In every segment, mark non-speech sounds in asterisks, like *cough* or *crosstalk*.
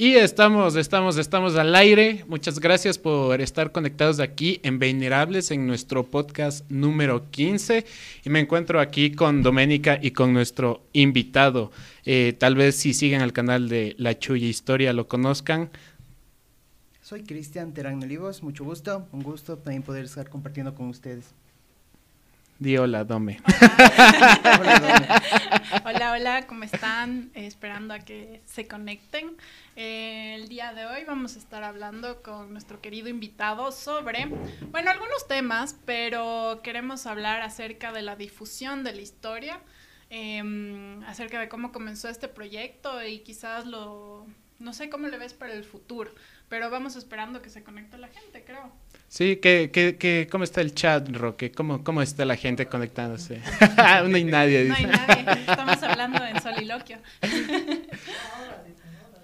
Y estamos, estamos, estamos al aire. Muchas gracias por estar conectados aquí en Venerables, en nuestro podcast número 15. Y me encuentro aquí con Doménica y con nuestro invitado. Eh, tal vez si siguen al canal de La Chuya Historia lo conozcan. Soy Cristian Terán Olivos, mucho gusto, un gusto también poder estar compartiendo con ustedes. Di *laughs* hola, Dome. hola, hola, ¿cómo están? Eh, esperando a que se conecten. Eh, el día de hoy vamos a estar hablando con nuestro querido invitado sobre, bueno, algunos temas, pero queremos hablar acerca de la difusión de la historia, em, acerca de cómo comenzó este proyecto y quizás lo, no sé cómo le ves para el futuro, pero vamos esperando que se conecte la gente, creo. Sí, que, que, ¿cómo está el chat, Roque? ¿Cómo, cómo está la gente conectándose? *laughs* *laughs* no hay nadie. Dice. No hay nadie, estamos hablando en soliloquio. *laughs*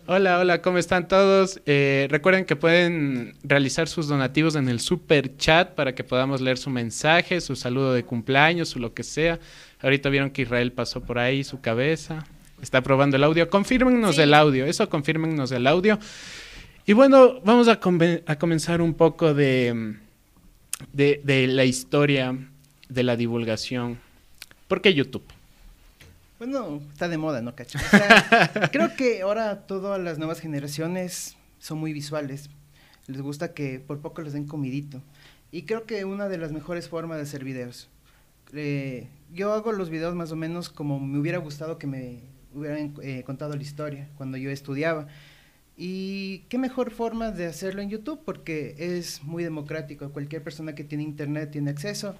Hola, hola, ¿cómo están todos? Eh, recuerden que pueden realizar sus donativos en el super chat para que podamos leer su mensaje, su saludo de cumpleaños o lo que sea. Ahorita vieron que Israel pasó por ahí su cabeza. Está probando el audio. Confírmenos el audio, eso confírmenos el audio. Y bueno, vamos a, a comenzar un poco de, de, la historia de la divulgación. ¿Por qué YouTube? Bueno, está de moda, ¿no, cacho? *laughs* creo que ahora todas las nuevas generaciones son muy visuales. Les gusta que por poco les den comidito. Y creo que una de las mejores formas de hacer videos. Eh, yo hago los videos más o menos como me hubiera gustado que me hubieran eh, contado la historia cuando yo estudiaba. Y qué mejor forma de hacerlo en YouTube porque es muy democrático. Cualquier persona que tiene internet tiene acceso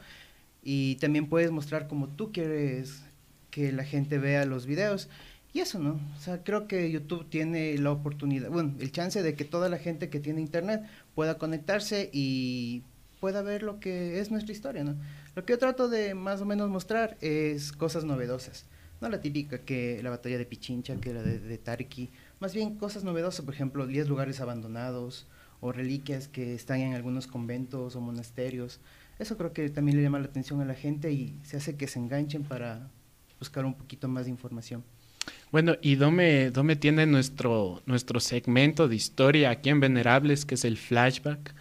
y también puedes mostrar como tú quieres que la gente vea los videos. Y eso, ¿no? O sea, creo que YouTube tiene la oportunidad, bueno, el chance de que toda la gente que tiene internet pueda conectarse y pueda ver lo que es nuestra historia, ¿no? Lo que yo trato de más o menos mostrar es cosas novedosas. No la típica que la batalla de Pichincha, que era de, de Tarki, más bien cosas novedosas, por ejemplo, 10 lugares abandonados o reliquias que están en algunos conventos o monasterios. Eso creo que también le llama la atención a la gente y se hace que se enganchen para buscar un poquito más de información. Bueno, y Dome, Dome tiene nuestro, nuestro segmento de historia aquí en Venerables, que es el flashback.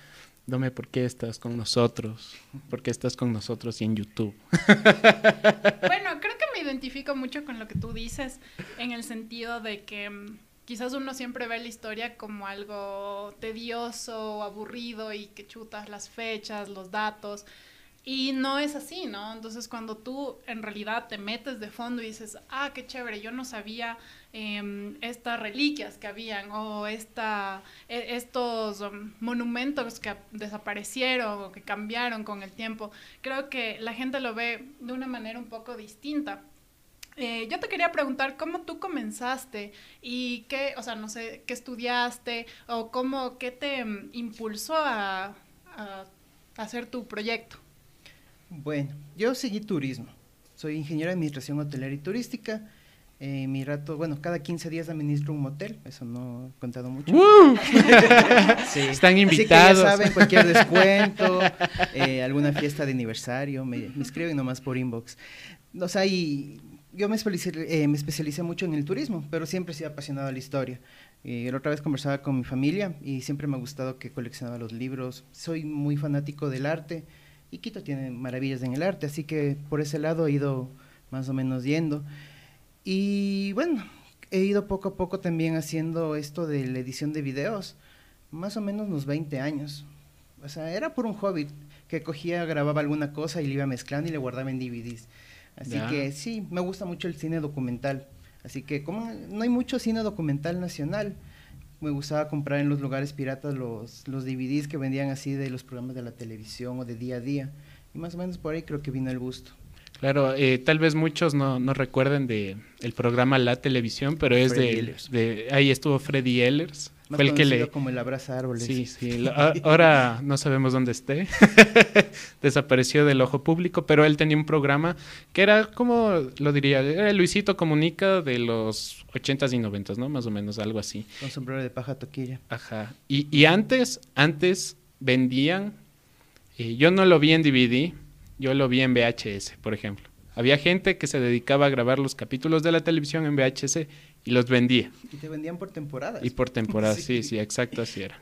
Dome, ¿por qué estás con nosotros? ¿Por qué estás con nosotros y en YouTube? bueno, creo que me identifico mucho con lo que tú dices, en el sentido de que mm, quizás uno siempre ve la historia como algo tedioso, aburrido y que chutas las fechas, los datos. Y no es así, ¿no? Entonces cuando tú en realidad te metes de fondo y dices, ah, qué chévere, yo no sabía em, estas reliquias que habían o esta, e, estos um, monumentos que desaparecieron o que cambiaron con el tiempo, creo que la gente lo ve de una manera un poco distinta. Eh, yo te quería preguntar cómo tú comenzaste y qué, o sea, no sé, qué estudiaste o cómo, qué te mm, impulsó a, hacer tu proyecto. Bueno, yo seguí turismo. Soy ingeniero de administración hotelera y turística. Eh, mi rato, bueno, cada 15 días administro un motel, eso no he contado mucho. *laughs* sí. Están invitados. Así que ya saben, cualquier descuento, *laughs* eh, alguna fiesta de aniversario, me, me escriben nomás por inbox. O sea, y yo me especialicé, eh, me especialicé mucho en el turismo, pero siempre he sido apasionado a la historia. Eh, la otra vez conversaba con mi familia y siempre me ha gustado que coleccionaba los libros. Soy muy fanático del arte y Quito tiene maravillas en el arte, así que por ese lado he ido más o menos yendo. Y bueno, he ido poco a poco también haciendo esto de la edición de videos, más o menos unos 20 años. O sea, era por un hobby que cogía, grababa alguna cosa y le iba mezclando y le guardaba en DVDs. Así que sí, me gusta mucho el cine documental. Así que como no hay mucho cine documental nacional, me gustaba comprar en los lugares piratas los, los DVDs que vendían así de los programas de la televisión o de día a día. Y más o menos por ahí creo que vino el gusto. Claro, eh, tal vez muchos no, no recuerden de el programa La Televisión, pero es de, de, ahí estuvo Freddy Fue el que le... como el abraza árboles. Sí, sí. *laughs* ahora no sabemos dónde esté. *laughs* Desapareció del ojo público, pero él tenía un programa que era, como lo diría? Era Luisito Comunica de los ochentas y noventas, ¿no? Más o menos, algo así. Con sombrero de paja toquilla. Ajá. Y, y antes, antes vendían... Eh, yo no lo vi en DVD, yo lo vi en VHS, por ejemplo. Había gente que se dedicaba a grabar los capítulos de la televisión en VHS y los vendía. Y te vendían por temporadas. Y por temporada, *laughs* sí. sí, exacto, así era.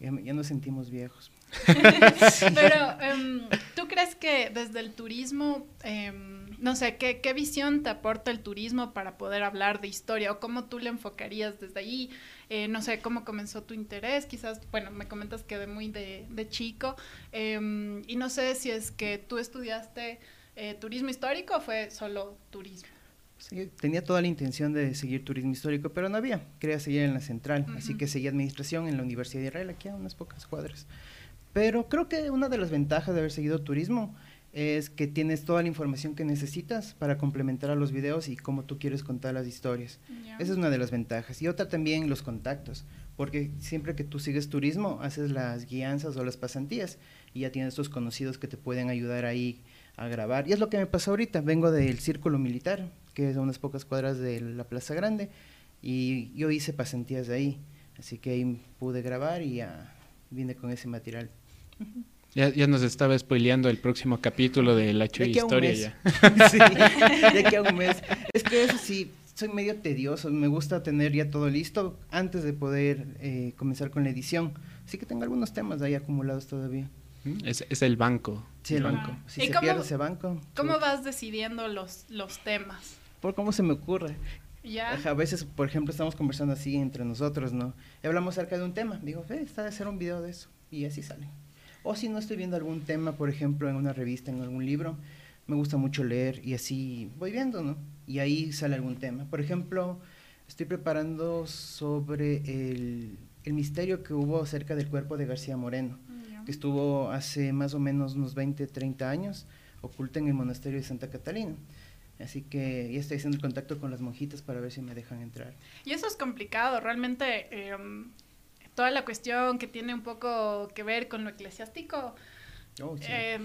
Ya, ya nos sentimos viejos. *laughs* Pero, *laughs* em, ¿tú crees que desde el turismo, em, no sé, ¿qué, ¿qué, visión te aporta el turismo para poder hablar de historia? ¿O cómo tú le enfocarías desde ahí? Eh, no sé, ¿cómo comenzó tu interés? Quizás, bueno, me comentas que de muy de, de chico. Eh, y no sé si es que tú estudiaste eh, turismo histórico o fue solo turismo. Sí, tenía toda la intención de seguir turismo histórico, pero no había. Quería seguir en la central, uh -huh. así que seguí administración en la Universidad de Israel, aquí a unas pocas cuadras. Pero creo que una de las ventajas de haber seguido turismo es que tienes toda la información que necesitas para complementar a los videos y cómo tú quieres contar las historias. Yeah. Esa es una de las ventajas. Y otra también los contactos, porque siempre que tú sigues turismo, haces las guianzas o las pasantías y ya tienes tus conocidos que te pueden ayudar ahí a grabar. Y es lo que me pasó ahorita. Vengo del Círculo Militar, que es a unas pocas cuadras de la Plaza Grande, y yo hice pasantías de ahí. Así que ahí pude grabar y ya vine con ese material. Ya, ya, nos estaba spoileando el próximo capítulo de La Chuy Historia ya. *laughs* sí, *laughs* de aquí a un mes. Es que eso sí, soy medio tedioso, me gusta tener ya todo listo antes de poder eh, comenzar con la edición. Así que tengo algunos temas ahí acumulados todavía. Es, es el banco. Sí, el banco. Si se cómo, pierde ese banco. ¿Cómo vas decidiendo los, los temas? Por cómo se me ocurre. ¿Ya? A veces, por ejemplo, estamos conversando así entre nosotros, ¿no? Y hablamos acerca de un tema. Digo, ve, está de hacer un video de eso. Y así sale. O si no estoy viendo algún tema, por ejemplo, en una revista, en algún libro, me gusta mucho leer y así voy viendo, ¿no? Y ahí sale algún tema. Por ejemplo, estoy preparando sobre el, el misterio que hubo acerca del cuerpo de García Moreno, yeah. que estuvo hace más o menos unos 20, 30 años oculto en el monasterio de Santa Catalina. Así que ya estoy haciendo el contacto con las monjitas para ver si me dejan entrar. Y eso es complicado, realmente eh, toda la cuestión que tiene un poco que ver con lo eclesiástico. Oh, sí. eh,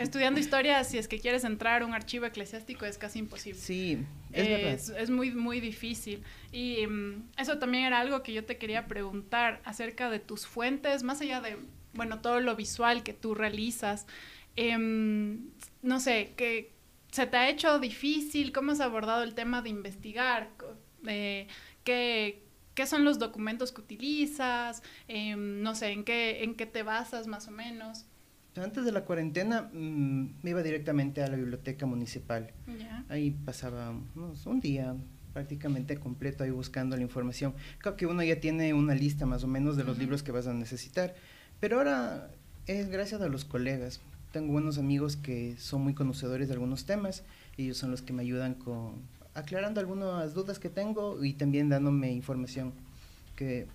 estudiando *laughs* historia, si es que quieres entrar a un archivo eclesiástico es casi imposible. Sí, es, verdad. es, es muy, muy difícil. Y um, eso también era algo que yo te quería preguntar acerca de tus fuentes, más allá de, bueno, todo lo visual que tú realizas. Eh, no sé, ¿qué, ¿se te ha hecho difícil? ¿Cómo has abordado el tema de investigar? Eh, ¿qué, ¿Qué son los documentos que utilizas? Eh, no sé, ¿en qué, ¿en qué te basas más o menos? Antes de la cuarentena mmm, me iba directamente a la biblioteca municipal. Yeah. Ahí pasaba unos, un día prácticamente completo ahí buscando la información. Creo que uno ya tiene una lista más o menos de los uh -huh. libros que vas a necesitar. Pero ahora es gracias a los colegas. Tengo buenos amigos que son muy conocedores de algunos temas. Ellos son los que me ayudan con aclarando algunas dudas que tengo y también dándome información que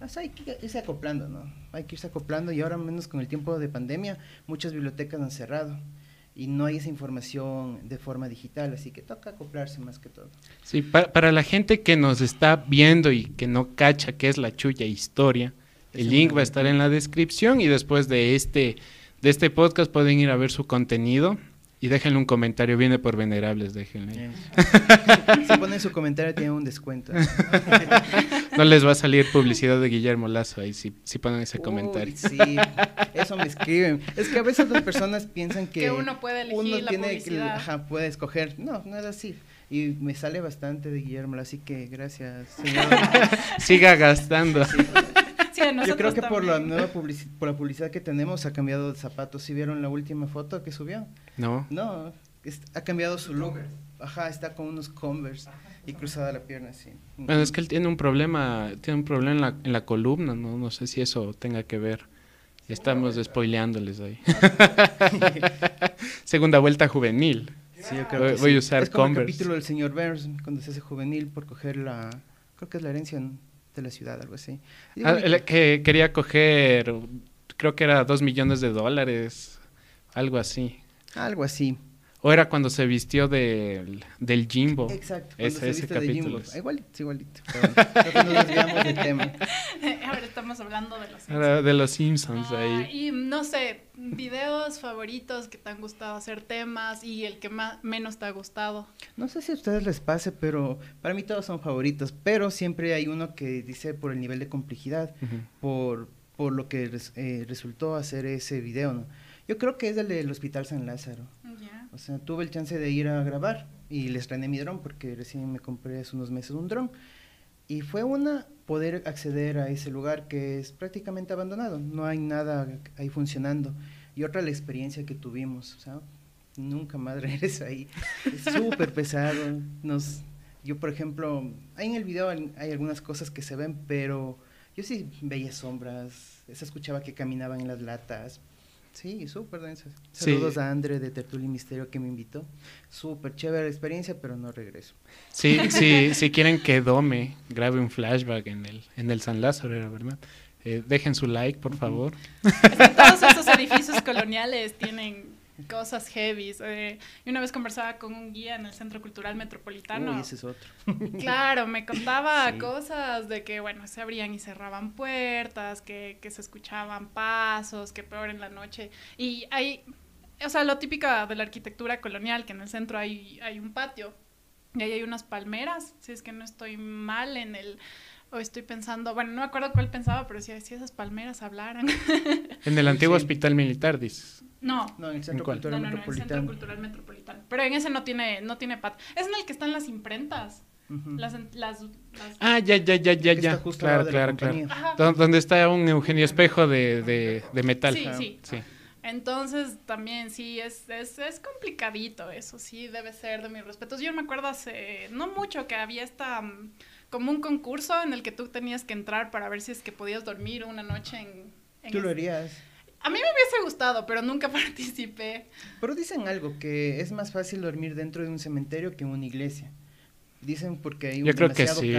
o sea, hay que irse acoplando, ¿no? Hay que irse acoplando y ahora menos con el tiempo de pandemia muchas bibliotecas han cerrado y no hay esa información de forma digital, así que toca acoplarse más que todo. Sí, para, para la gente que nos está viendo y que no cacha qué es la chulla historia, el link va a estar en la descripción y después de este, de este podcast pueden ir a ver su contenido. Y déjenle un comentario, viene por venerables, déjenle. *laughs* Si ponen su comentario tienen un descuento. *laughs* no les va a salir publicidad de Guillermo Lazo ahí si, si ponen ese Uy, comentario. Sí, eso me escriben. Es que a veces las personas piensan que, que uno puede elegir uno la tiene publicidad. que, ajá, puede escoger. No, no es así. Y me sale bastante de Guillermo, así que gracias, señor. *laughs* Siga gastando. Sí. Sí, Yo creo que por la nueva publici por la publicidad que tenemos ha cambiado de zapatos. ¿Sí vieron la última foto que subió? No. No, es, ha cambiado su look. Ajá, está con unos Converse y cruzada la pierna así. Bueno, es que él tiene un problema, tiene un problema en la, en la columna, ¿no? No sé si eso tenga que ver. Estamos spoileándoles ahí. *laughs* Segunda vuelta juvenil. Sí, yo creo voy, que voy sí. a usar es como Converse. el capítulo del señor Burns cuando se hace juvenil por coger la, creo que es la herencia de la ciudad, algo así. Ah, que quería coger, creo que era dos millones de dólares, algo así. Algo así. O era cuando se vistió del, del Jimbo. Exacto, ese, se ese viste capítulo. de Jimbo. Igualito, igualito. Pero nos desviamos del tema. *laughs* Ahora estamos hablando de los Simpsons. Era de los Simpsons Ah, ahí. y no sé, videos favoritos que te han gustado hacer temas y el que más, menos te ha gustado. No sé si a ustedes les pase, pero para mí todos son favoritos. Pero siempre hay uno que dice por el nivel de complejidad, Ujú. por, por lo que res- eh, resultó hacer ese video, ¿no? Yo creo que es el del Hospital San Lázaro. O sea, tuve el chance de ir a grabar y les traen mi dron porque recién me compré hace unos meses un dron. Y fue una poder acceder a ese lugar que es prácticamente abandonado, no hay nada ahí funcionando. Y otra la experiencia que tuvimos, o sea, nunca más *laughs* regreso ahí. Es súper pesado. Nos, yo, por ejemplo, ahí en el video hay, algunas cosas que se ven, pero yo sí veía sombras, se escuchaba que caminaban en las latas. Sí, súper densas. Saludos a Andre de Tertulli Misterio que me invitó. Súper chévere la experiencia, pero no regreso. Sí, *laughs* sí, si quieren que Dome grabe un flashback en el, en el San Lázaro, era verdad. Eh, dejen su like, por favor. todos esos edificios coloniales tienen cosas heavy. Eh, y una vez conversaba con un guía en el Centro Cultural Metropolitano. Uy, ese es otro. *laughs* claro, me contaba cosas de que, bueno, se abrían y cerraban puertas, que, que se escuchaban pasos, que peor en la noche. Y hay, o sea, lo típico de la arquitectura colonial, que en el centro hay, hay un patio y ahí hay unas palmeras, si es que no estoy mal en el o estoy pensando, bueno, no me acuerdo cuál pensaba, pero si, si esas palmeras hablaran. *laughs* En el antiguo hospital militar, dices. No. No, en el Centro Cultural no, no, Metropolitano. No, en el Centro Cultural Metropolitano. Pero en ese no tiene, no tiene pat. Es en el que están las imprentas. las, las, Ah, ya, ya, ya, ya, ya. Claro, claro, claro. Donde está un Eugenio Espejo de, de, de metal. Sí, sí, sí. Entonces, también sí, es, es, es, complicadito eso, sí, debe ser de mis respetos. Yo me acuerdo hace no mucho que había esta, mm, como un concurso en el que tú tenías que entrar para ver si es que podías dormir una noche en... en ¿Tú lo harías? A mí me hubiese gustado, pero nunca *laughs* participé. Pero dicen algo, que es más fácil dormir dentro de un cementerio que en una iglesia. Dicen porque hay un Yo creo que sí.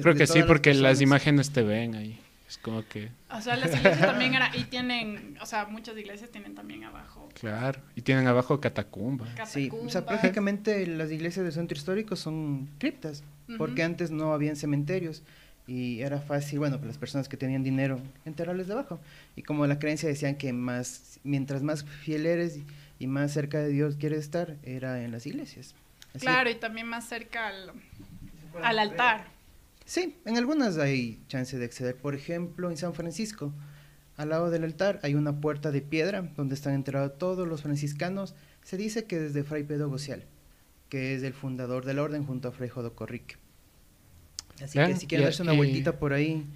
creo que sí, porque las, imágenes te ven ahí. Es como que... O sea, las iglesias también era, y tienen, o sea, muchas iglesias tienen también abajo. Claro, y tienen abajo catacumba. Sí, o sea, prácticamente las iglesias del centro histórico son criptas, porque antes no habían cementerios y era fácil, bueno, para las personas que tenían dinero, enterrarles debajo. Y como la creencia decían que más, mientras más fiel eres y, más cerca de Dios quieres estar, era en las iglesias. Claro, y también más cerca al, al altar. Sí, en algunas hay chance de acceder. Por ejemplo, en San Francisco, al lado del altar hay una puerta de piedra donde están enterrados todos los franciscanos. Se dice que desde Fray Pedro Gocial, que es el fundador del orden junto a Fray Jodocorique. Así que si quieren darse una vueltita por ahí.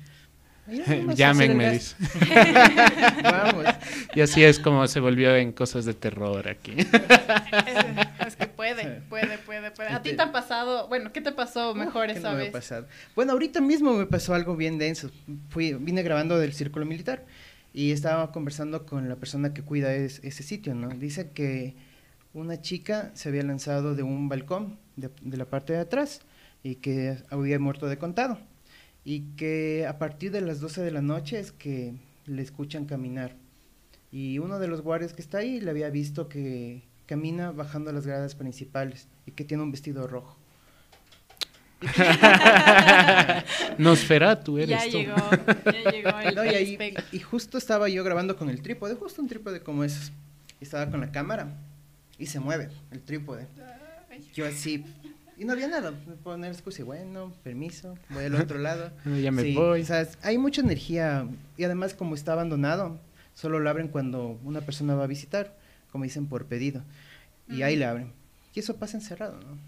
*laughs* Llamen, me dice. *laughs* Vamos. Y así es como se volvió en cosas de terror aquí. *laughs* Es, que puede, puede, puede, puede. ¿A ti te ha pasado? Bueno, ¿qué te pasó mejor esa vez? Bueno, ahorita mismo me pasó algo bien denso. Fui, vine grabando del círculo militar y estaba conversando con la persona que cuida ese sitio, ¿no? Dice que una chica se había lanzado de un balcón de, de la parte de atrás y que había muerto de contado. Y que a partir de las 12 de la noche es que le escuchan caminar. Y uno de los guardias que está ahí le había visto que camina bajando las gradas principales y que tiene un vestido rojo. *laughs* Nosferatu eres ya Llegó, ya llegó el, y, y, justo estaba yo grabando con el trípode, justo un trípode como ese. Y estaba con la cámara y se mueve el trípode. Yo así, y no había nada. Poner excusa y bueno, permiso, voy al otro lado. *laughs* ya me voy. O sea, hay mucha energía y además como está abandonado, solo lo abren cuando una persona va a visitar, como dicen por pedido. Y ahí le abren. Y eso pasa encerrado, ¿no?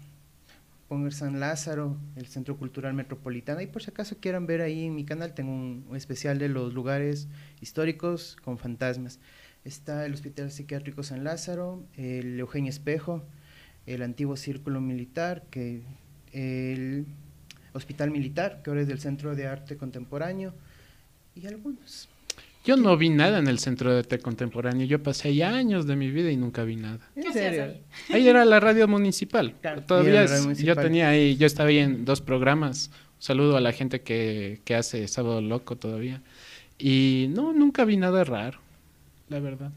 Poner San Lázaro, el Centro Cultural Metropolitano. Y por si acaso quieran ver ahí en mi canal, tengo un, un especial de los lugares históricos con fantasmas. Está el Hospital Psiquiátrico San Lázaro, el Eugenio Espejo, el antiguo círculo militar, que el hospital militar, que ahora es del Centro de Arte Contemporáneo, y algunos. Yo no vi nada en el Centro de Arte Contemporáneo. Yo pasé ahí años de mi vida y nunca vi nada. ¿En serio? Ahí? era la radio municipal. Todavía yo tenía ahí, yo estaba ahí en dos programas. Un saludo a la gente que, que hace Sábado Loco todavía. Y no, nunca vi nada raro, la verdad.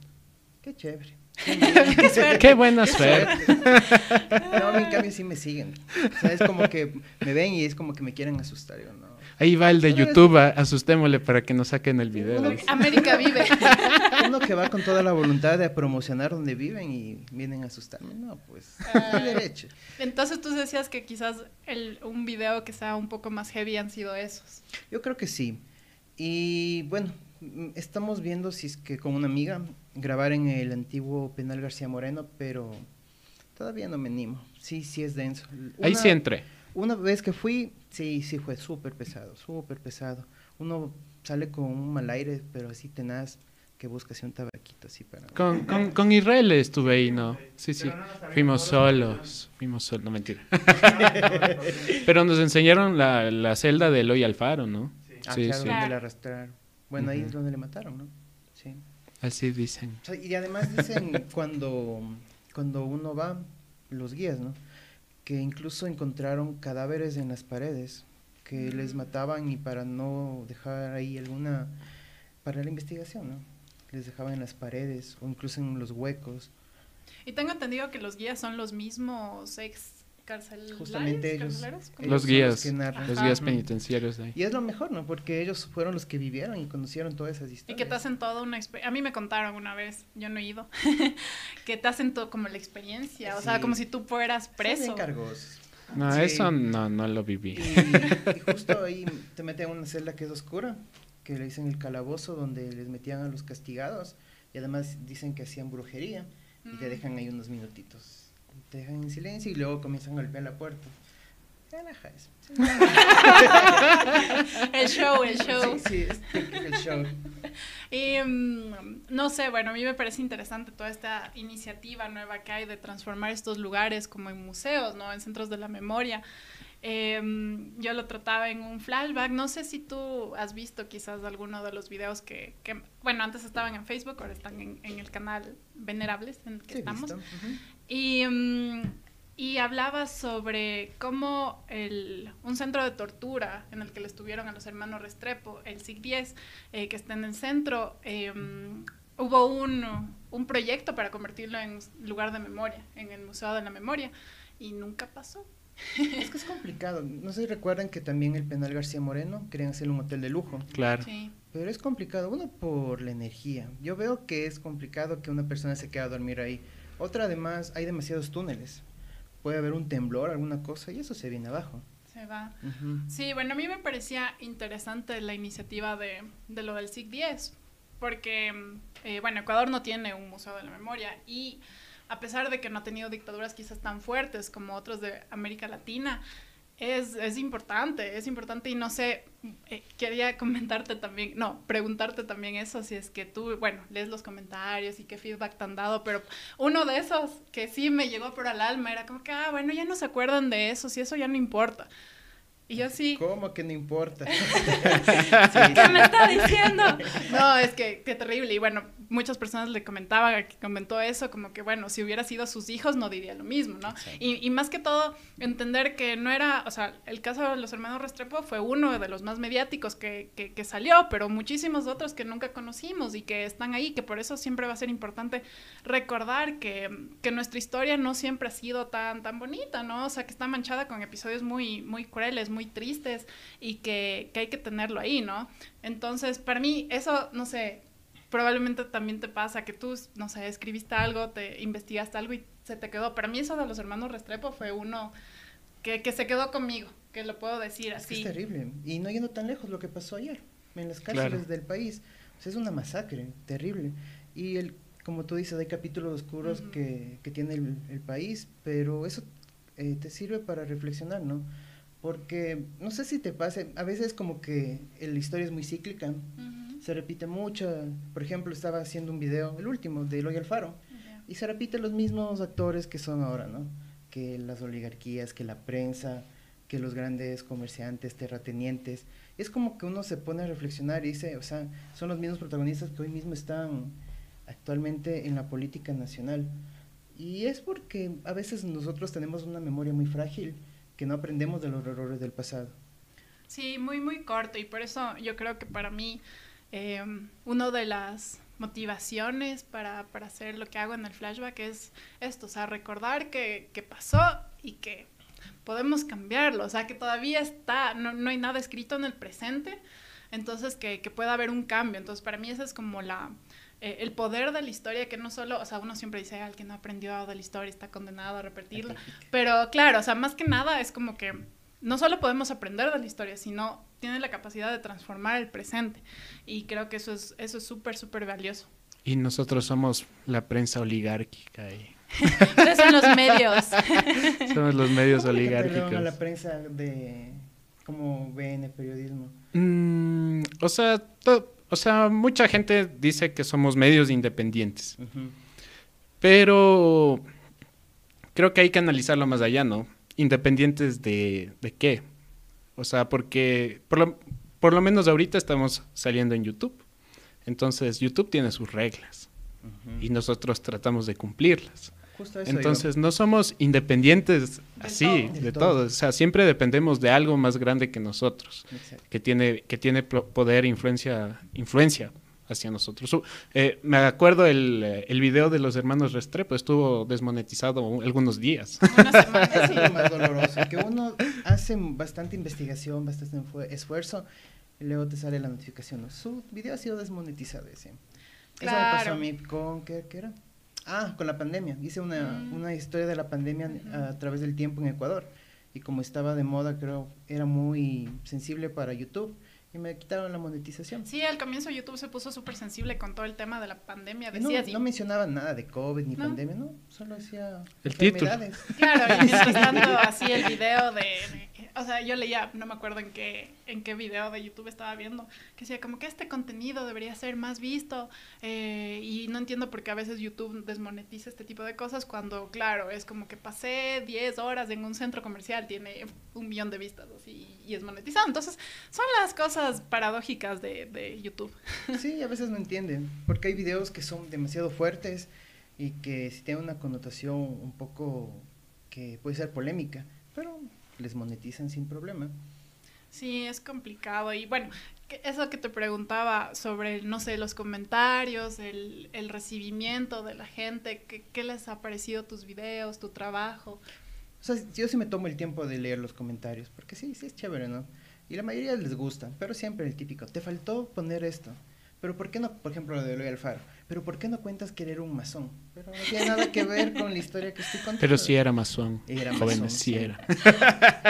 Qué chévere. Qué, buena *laughs* suerte. No, en cambio sí me siguen. O sea, es como que me ven y es como que me quieren asustar. Yo, no. Ahí va el de YouTube, asustémosle para que nos saquen el video. América vive. Uno que va con toda la voluntad de promocionar donde viven y vienen a asustarme. No, pues, ah. derecho. Entonces tú decías que quizás el, un video que sea un poco más heavy han sido esos. Yo creo que sí. Y bueno, estamos viendo si es que con una amiga grabar en el antiguo penal García Moreno, pero Todavía no me animo. Sí, sí es denso. Ahí sí entré. Una vez que fui, sí, sí fue súper pesado, súper pesado. Uno sale con un mal aire, pero así tenaz que busca así un tabaquito así para... Con, con, con Israel estuve ahí, ¿no? Sí, sí. Fuimos solos, fuimos solos, no mentira. *laughs* pero nos enseñaron la, la celda de Eloy Alfaro, ¿no? Ah, claro, donde la arrastraron. Bueno, ahí es donde le mataron, ¿no? Sí. Así dicen. y además dicen *laughs* cuando, cuando uno va, los guías, ¿no? Que incluso encontraron cadáveres en las paredes que les mataban y para no dejar ahí alguna, para la investigación, ¿no? Les dejaban en las paredes o incluso en los huecos. Y tengo entendido que los guías son los mismos ex Justamente ellos, los guías, los, guías penitenciarios de ahí. Y es lo mejor, ¿no? Porque ellos fueron los que vivieron y conocieron todas esas historias. Y que te hacen toda una experiencia. A mí me contaron una vez, yo no he ido, *laughs* que te hacen todo como la experiencia, o sea, como si tú fueras preso. No, eso no, no lo viví. Y, justo ahí te meten en una celda que es oscura, que le dicen el calabozo, donde les metían a los castigados, y además dicen que hacían brujería, y te mm. dejan ahí unos minutitos te dejan en silencio y luego comienzan a golpear la puerta. *laughs* el show, el show. Sí, sí, es el show. Y mm, no sé, bueno, a mí me parece interesante toda esta iniciativa nueva que hay de transformar estos lugares como en museos, ¿no? En centros de la memoria. Em, yo lo trataba en un flashback. No sé si tú has visto quizás alguno de los videos que, que bueno, antes estaban en Facebook, ahora están en, en el canal Venerables en el que estamos. Y, mm, y hablaba sobre cómo el, un centro de tortura en el que le estuvieron a los hermanos Restrepo, el SIG 10, eh, que está en el centro, em, hubo un, un proyecto para convertirlo en lugar de memoria, en el Museo de la Memoria, y nunca pasó. *laughs* Es que es complicado. No sé si recuerdan que también el penal García Moreno querían hacer un hotel de lujo. Claro. Sí. Pero es complicado. Uno, por la energía. Yo veo que es complicado que una persona se quede a dormir ahí. Otra, además, hay demasiados túneles. Puede haber un temblor, alguna cosa, y eso se viene abajo. Se va. Sí, bueno, a mí me parecía interesante la iniciativa de, de lo del SIC 10, porque, eh, bueno, Ecuador no tiene un museo de la memoria y a pesar de que no ha tenido dictaduras quizás tan fuertes como otros de América Latina, es, es importante, es importante y no sé, eh, quería comentarte también, no, preguntarte también eso, si es que tú, bueno, lees los comentarios y qué feedback te han dado, pero uno de esos que sí me llegó por al alma era como que, ah, bueno, ya no se acuerdan de eso, si eso ya no importa. Y yo sí. ¿Cómo que no importa? *laughs* *laughs* ¿Qué me está diciendo? No, es que qué terrible. Y bueno, muchas personas le comentaban, que comentó eso, como que bueno, si hubiera sido sus hijos no diría lo mismo, ¿no? Y, y, más que todo, entender que no era, o sea, el caso de los hermanos Restrepo fue uno de los más mediáticos que, que, que salió, pero muchísimos otros que nunca conocimos y que están ahí, que por eso siempre va a ser importante recordar que, que nuestra historia no siempre ha sido tan, tan bonita, ¿no? O sea, que está manchada con episodios muy, muy crueles, muy tristes y que, que hay que tenerlo ahí, ¿no? Entonces, para mí, eso, no sé, probablemente también te pasa que tú, no sé, escribiste algo, te investigaste algo y se te quedó. Para mí eso de los hermanos Restrepo fue uno que, que se quedó conmigo, que lo puedo decir así. Es, terrible. Y no yendo tan lejos lo que pasó ayer en las cárceles del país. es una masacre terrible. Y el, como tú dices, hay capítulos oscuros que, que, tiene el, el, país, pero eso eh, te sirve para reflexionar, ¿no? Porque no sé si te pase, a veces como que la historia es muy cíclica, se repite mucho. Por ejemplo, estaba haciendo un video, el último, de Eloy Alfaro, y se repiten los mismos actores que son ahora, ¿no? Que las oligarquías, que la prensa, que los grandes comerciantes, terratenientes. Es como que uno se pone a reflexionar y dice, o sea, son los mismos protagonistas que hoy mismo están actualmente en la política nacional. Y es porque a veces nosotros tenemos una memoria muy frágil que no aprendemos de los errores del pasado. Sí, muy, muy corto y por eso yo creo que para mí eh, una de las motivaciones para, para, hacer lo que hago en el flashback es esto, o sea, recordar que, que pasó y que podemos cambiarlo, o sea, que todavía está, no, no hay nada escrito en el presente, entonces que, que, pueda haber un cambio. Entonces, para mí ese es como la, eh, el poder de la historia, que no solo, o sea, uno siempre dice, al que no aprendió de la historia está condenado a repetirla, *laughs* pero claro, o sea, más que nada es como que no solo podemos aprender de la historia, sino tiene la capacidad de transformar el presente. Y creo que eso es eso es súper, súper valioso. Y nosotros somos la prensa oligárquica y Ustedes *laughs* son los medios. *laughs* Somos los medios ¿Cómo le oligárquicos. a la prensa de cómo ven el periodismo? Mm, o sea, to- o sea, mucha gente dice que somos medios independientes, pero creo que hay que analizarlo más allá, ¿no? Independientes de, de qué. O sea, porque por lo, por lo menos ahorita estamos saliendo en YouTube. Entonces, YouTube tiene sus reglas y nosotros tratamos de cumplirlas. Justo eso Entonces, no somos independientes así, todo. de Del todo. todo. O sea, siempre dependemos de algo más grande que nosotros. Exacto. que tiene, que tiene poder, influencia, influencia hacia nosotros. Su- eh, me acuerdo el, eh, el video de los hermanos Restrepo, estuvo desmonetizado un- algunos días. *laughs* Una semana. *laughs* Es lo más doloroso, que uno hace bastante investigación, bastante esfuerzo, y luego te sale la notificación. ¿no? Su video ha sido desmonetizado, decía. Eso me pasó Claro. a mí con, ¿qué, qué era? Ah, con la pandemia. Hice una, Mm. una historia de la pandemia a través del tiempo en Ecuador. Y como estaba de moda, creo, era muy sensible para YouTube. Y me quitaron la monetización. Sí, al comienzo YouTube se puso súper sensible con todo el tema de la pandemia. No, Decía así. no mencionaba nada de COVID ni No. pandemia, no. Solo decía El título. enfermedades. Claro, y *laughs* mientras tanto así el video de, de- o sea, yo leía, no me acuerdo en qué, en qué video de YouTube estaba viendo, que decía como que este contenido debería ser más visto eh, y no entiendo por qué a veces YouTube desmonetiza este tipo de cosas cuando, claro, es como que pasé 10 horas en un centro comercial, tiene un millón de vistas así y es monetizado. Entonces, son las cosas paradójicas de, de YouTube. *laughs* Sí, a veces no entienden, porque hay videos que son demasiado fuertes y que si tienen una connotación un poco que puede ser polémica, pero les monetizan sin problema. Sí, es complicado. Y bueno, eso que te preguntaba sobre, no sé, los comentarios, el, el recibimiento de la gente, ¿qué, ¿qué les ha parecido tus videos, tu trabajo? O sea, yo sí me tomo el tiempo de leer los comentarios, porque sí, sí es chévere, ¿no? Y la mayoría les gusta, pero siempre el típico, te faltó poner esto. Pero ¿por qué no, por ejemplo, lo de Eloy Alfaro? Pero ¿por qué no cuentas que era un masón? Pero no tiene nada que ver con la historia que estoy contando. Pero sí era masón. Era masón, sí sí. era.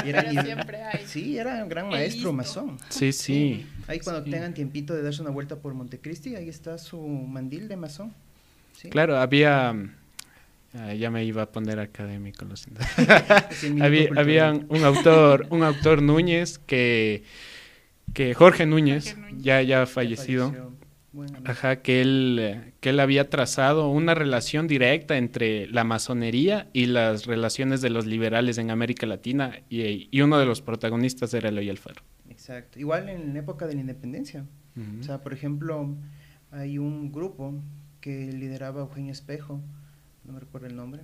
Y era- Pero y- siempre hay. Sí, era un gran maestro masón. Sí, sí. Ahí cuando Sí. tengan tiempito de darse una vuelta por Montecristi, ahí está su mandil de masón. Sí. Claro, había... ah, ya me iba a poner académico, lo siento. *laughs* Había, había un autor, un autor *laughs* Núñez que, que Jorge Núñez, Jorge Núñez. ya, ya fallecido. Bueno, ajá, que él, que él había trazado una relación directa entre la masonería y las relaciones de los liberales en América Latina y, y uno de los protagonistas era Eloy Alfaro. Exacto. Igual en la época de la independencia. O sea, por ejemplo, hay un grupo que lideraba Eugenio Espejo, no me recuerdo el nombre,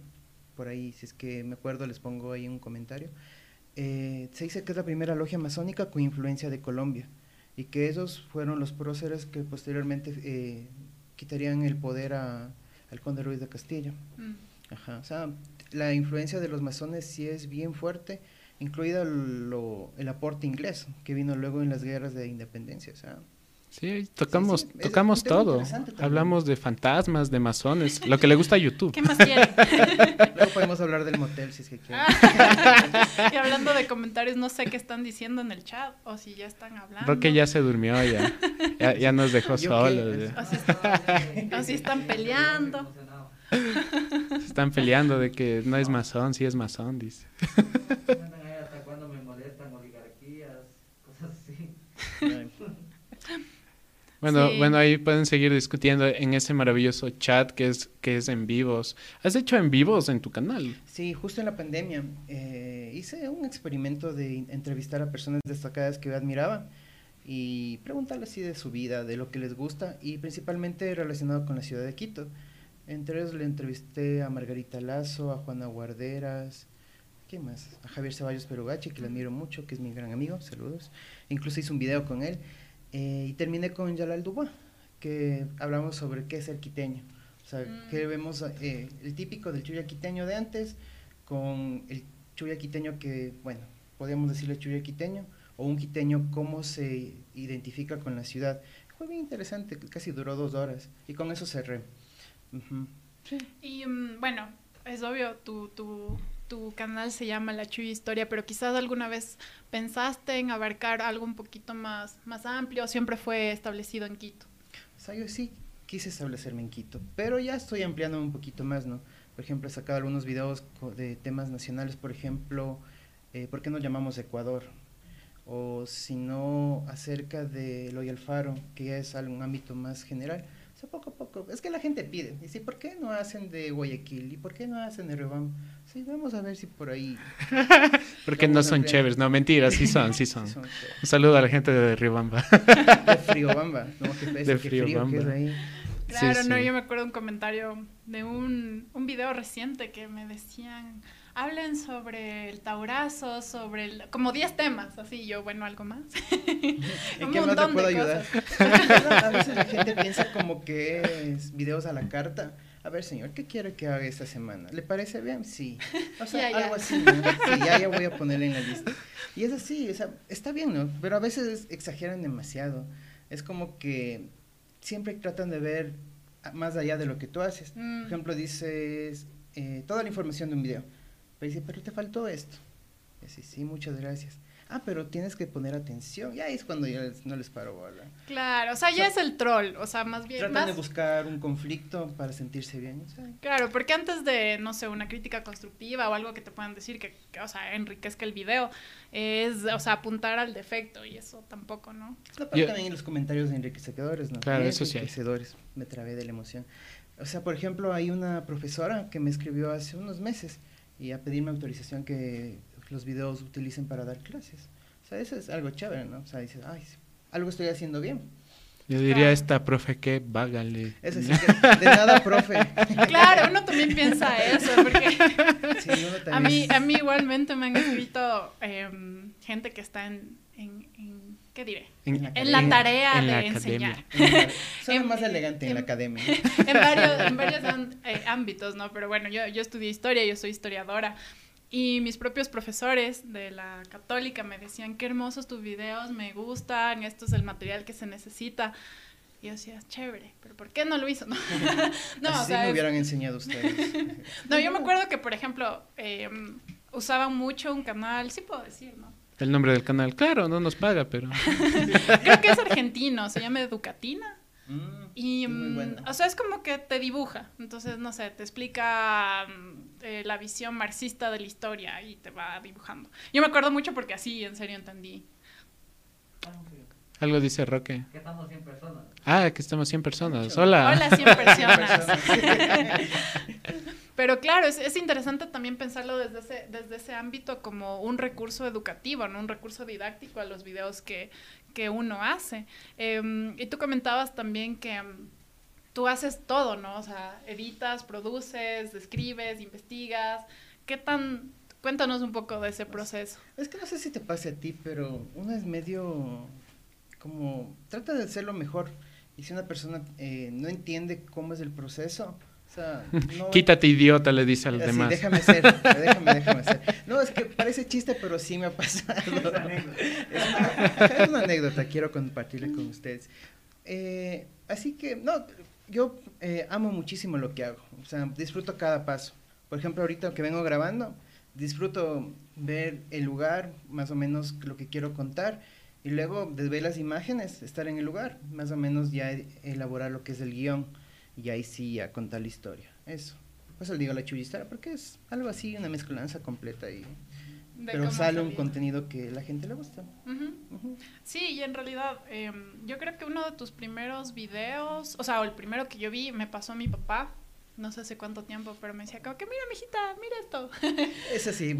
por ahí, si es que me acuerdo, les pongo ahí un comentario. Eh, se dice que es la primera logia masónica con influencia de Colombia y que esos fueron los próceres que posteriormente eh, quitarían el poder a, al conde Ruiz de Castilla. Mm. Ajá, o sea, la influencia de los masones sí es bien fuerte, incluida lo- el aporte inglés que vino luego en las guerras de independencia. O sea, Sí, tocamos, sí, es tocamos todo. Hablamos de fantasmas, de masones, *laughs* lo que le gusta a YouTube. ¿Qué más quieren? *laughs* luego podemos hablar del motel si es que quieren. *laughs* y hablando de comentarios, no sé qué están diciendo en el chat o si ya están hablando. Roque ya se durmió, ya, ya, ya nos dejó ¿Yo solos. ya. O si, están, o si están peleando. Se están peleando de que no es masón, sí es masón, dice. hasta cuando me molestan oligarquías, cosas así. Bueno, Sí. bueno, ahí pueden seguir discutiendo en ese maravilloso chat que es, que es en vivos. ¿Has hecho en vivos en tu canal? Sí, justo en la pandemia eh, hice un experimento de in- entrevistar a personas destacadas que yo admiraba y preguntarles así de su vida, de lo que les gusta y principalmente relacionado con la ciudad de Quito. Entre ellos le entrevisté a Margarita Lazo, a Juana Guarderas, ¿qué más? A Javier Ceballos Perugachi, que le admiro mucho, que es mi gran amigo, saludos. Incluso hice un video con él. Eh, y terminé con Yalal Dubois, que hablamos sobre qué es el quiteño. O sea, Mm. que vemos eh, el típico del chuya quiteño de antes con el chuya quiteño que, bueno, podríamos decirle chuya quiteño, o un quiteño cómo se identifica con la ciudad. Fue bien interesante, casi duró dos horas, y con eso cerré. Y mm, bueno, es obvio, tu, tu, tu canal se llama La Chuya Historia, pero quizás alguna vez pensaste en abarcar algo un poquito más, más amplio, siempre fue establecido en Quito. O yo sí quise establecerme en Quito, pero ya estoy ampliando un poquito más, ¿no? Por ejemplo, he sacado algunos videos de temas nacionales, por ejemplo, eh, ¿por qué no llamamos Ecuador? O si no, acerca de Loy Alfaro, que ya es algún ámbito más general. Sea, poco a poco. Es que la gente pide. Dice, ¿por qué no hacen de Guayaquil? ¿Y por qué no hacen de Riobamba? Sí, vamos a ver si por ahí. *laughs* Porque no son chéveres. No, mentira, sí son, sí *laughs* son. Un saludo a la gente de Riobamba. *laughs* De Friobamba. No, qué de frío que es ahí. Claro, no, yo me acuerdo un comentario de un, un video reciente que me decían, hablen sobre el taurazo, sobre el, como 10 temas, así yo, bueno, algo más. *laughs* ¿En qué más te puedo ayudar? *laughs* a veces la gente piensa como que es videos a la carta. A ver, señor, ¿qué quiere que haga esta semana? ¿Le parece bien? Sí. O sea, algo así, ¿no? Sí, ya, ya voy a ponerle en la lista. Y es así, o sea, está bien, ¿no? Pero a veces exageran demasiado. Es como que siempre tratan de ver más allá de lo que tú haces. Por mm. ejemplo, dices eh, toda la información de un video. Pero dice, pero te faltó esto. Y así, sí, muchas gracias ah, pero tienes que poner atención. Ya es cuando ya no les paro bola. Claro, o sea, ya es el troll, o sea, más bien. Tratan de buscar un conflicto para sentirse bien. Claro, porque antes de, no sé, una crítica constructiva o algo que te puedan decir que, o sea, enriquezca el video, es, o sea, apuntar al defecto y eso tampoco, ¿no? No, pero también en los comentarios enriquecedores, ¿no? Claro, eso sí. Enriquecedores, me trabé de la emoción. O sea, por ejemplo, hay una profesora que me escribió hace unos meses y a pedirme autorización que los videos utilicen para dar clases. O sea, eso es algo chévere, ¿no? O sea, dices, ay, algo estoy haciendo bien. Yo diría a esta profe que vágale. Eso sí, de nada, profe. *laughs* Claro, uno también piensa eso, porque sí, uno también a, mí, a mí igualmente me han escrito em, gente que está en, en, ¿qué diré? En, la, tarea de enseñar. *laughs* Suena más elegante en la academia. en *laughs* varios, en varios eh, ámbitos, ¿no? Pero bueno, yo, yo estudié historia, yo soy historiadora. Y mis propios profesores de la católica me decían, qué hermosos tus videos, me gustan, esto es el material que se necesita. Y yo decía, chévere, pero ¿por qué no lo hizo? *laughs* no, Así o sea, me hubieran enseñado ustedes. no, yo me acuerdo que, por ejemplo, eh, usaban mucho un canal, sí puedo decir, ¿no? El nombre del canal, claro, no nos paga, pero... *laughs* Creo que es argentino, se llama Educatina. Mm, y, mm, o sea, es como que te dibuja. Entonces, no sé, te explica mm, eh, la visión marxista de la historia y te va dibujando. Yo me acuerdo mucho porque así, en serio, entendí. Algo dice Roque. Que estamos 100 personas. Ah, que estamos 100 personas. Hola. Hola, 100 *laughs* personas. *laughs* *laughs* Pero claro, es, es, interesante también pensarlo desde ese, desde ese ámbito como un recurso educativo, ¿no? Un recurso didáctico a los videos que, que uno hace. Em, y tú comentabas también que em, tú haces todo, ¿no? O sea, editas, produces, escribes, investigas. ¿Qué tan... Cuéntanos un poco de ese proceso. Es que no sé si te pase a ti, pero uno es medio como... Trata de hacerlo mejor. Y si una persona eh, no entiende cómo es el proceso, Quítate idiota, le dice al demás. Déjame ser, déjame, déjame ser. No, es que parece chiste, pero sí me ha pasado. Es una anécdota, quiero compartirle con ustedes. Eh, así que, no, yo eh, amo muchísimo lo que hago. O sea, disfruto cada paso. Por ejemplo, ahorita que vengo grabando, disfruto ver el lugar, más o menos lo que quiero contar. Y luego de ver las imágenes, estar en el lugar, más o menos ya elaborar lo que es el guion y ahí sí a contar la historia. Eso. Pues le digo la chullistra porque es algo así, una mezclanza completa y pero sale un contenido que la gente le gusta. Sí, y en realidad em, yo creo que uno de tus primeros videos, o sea, el primero que yo vi, me pasó a mi papá, no sé hace cuánto tiempo, pero me decía como que mira, mijita, mira esto. *laughs* Es así,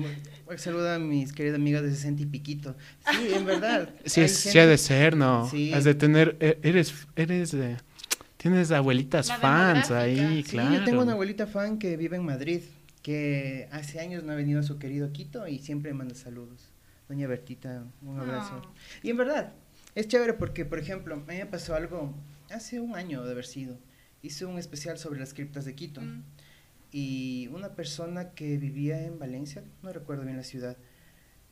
saluda a mis queridas amigas de 60 y piquito. Sí, en verdad. *laughs* Sí, sí ha de ser, ¿no? Sí. Has de tener, e, eres, eres de... Tienes abuelitas fans ahí, claro. Sí, yo tengo una abuelita fan que vive en Madrid, que hace años no ha venido a su querido Quito y siempre manda saludos. Doña Bertita, un abrazo. Ah. Y en verdad, es chévere porque, por ejemplo, a mí me pasó algo hace un año de haber sido. Hice un especial sobre las criptas de Quito. Mm. Y una persona que vivía en Valencia, no recuerdo bien la ciudad,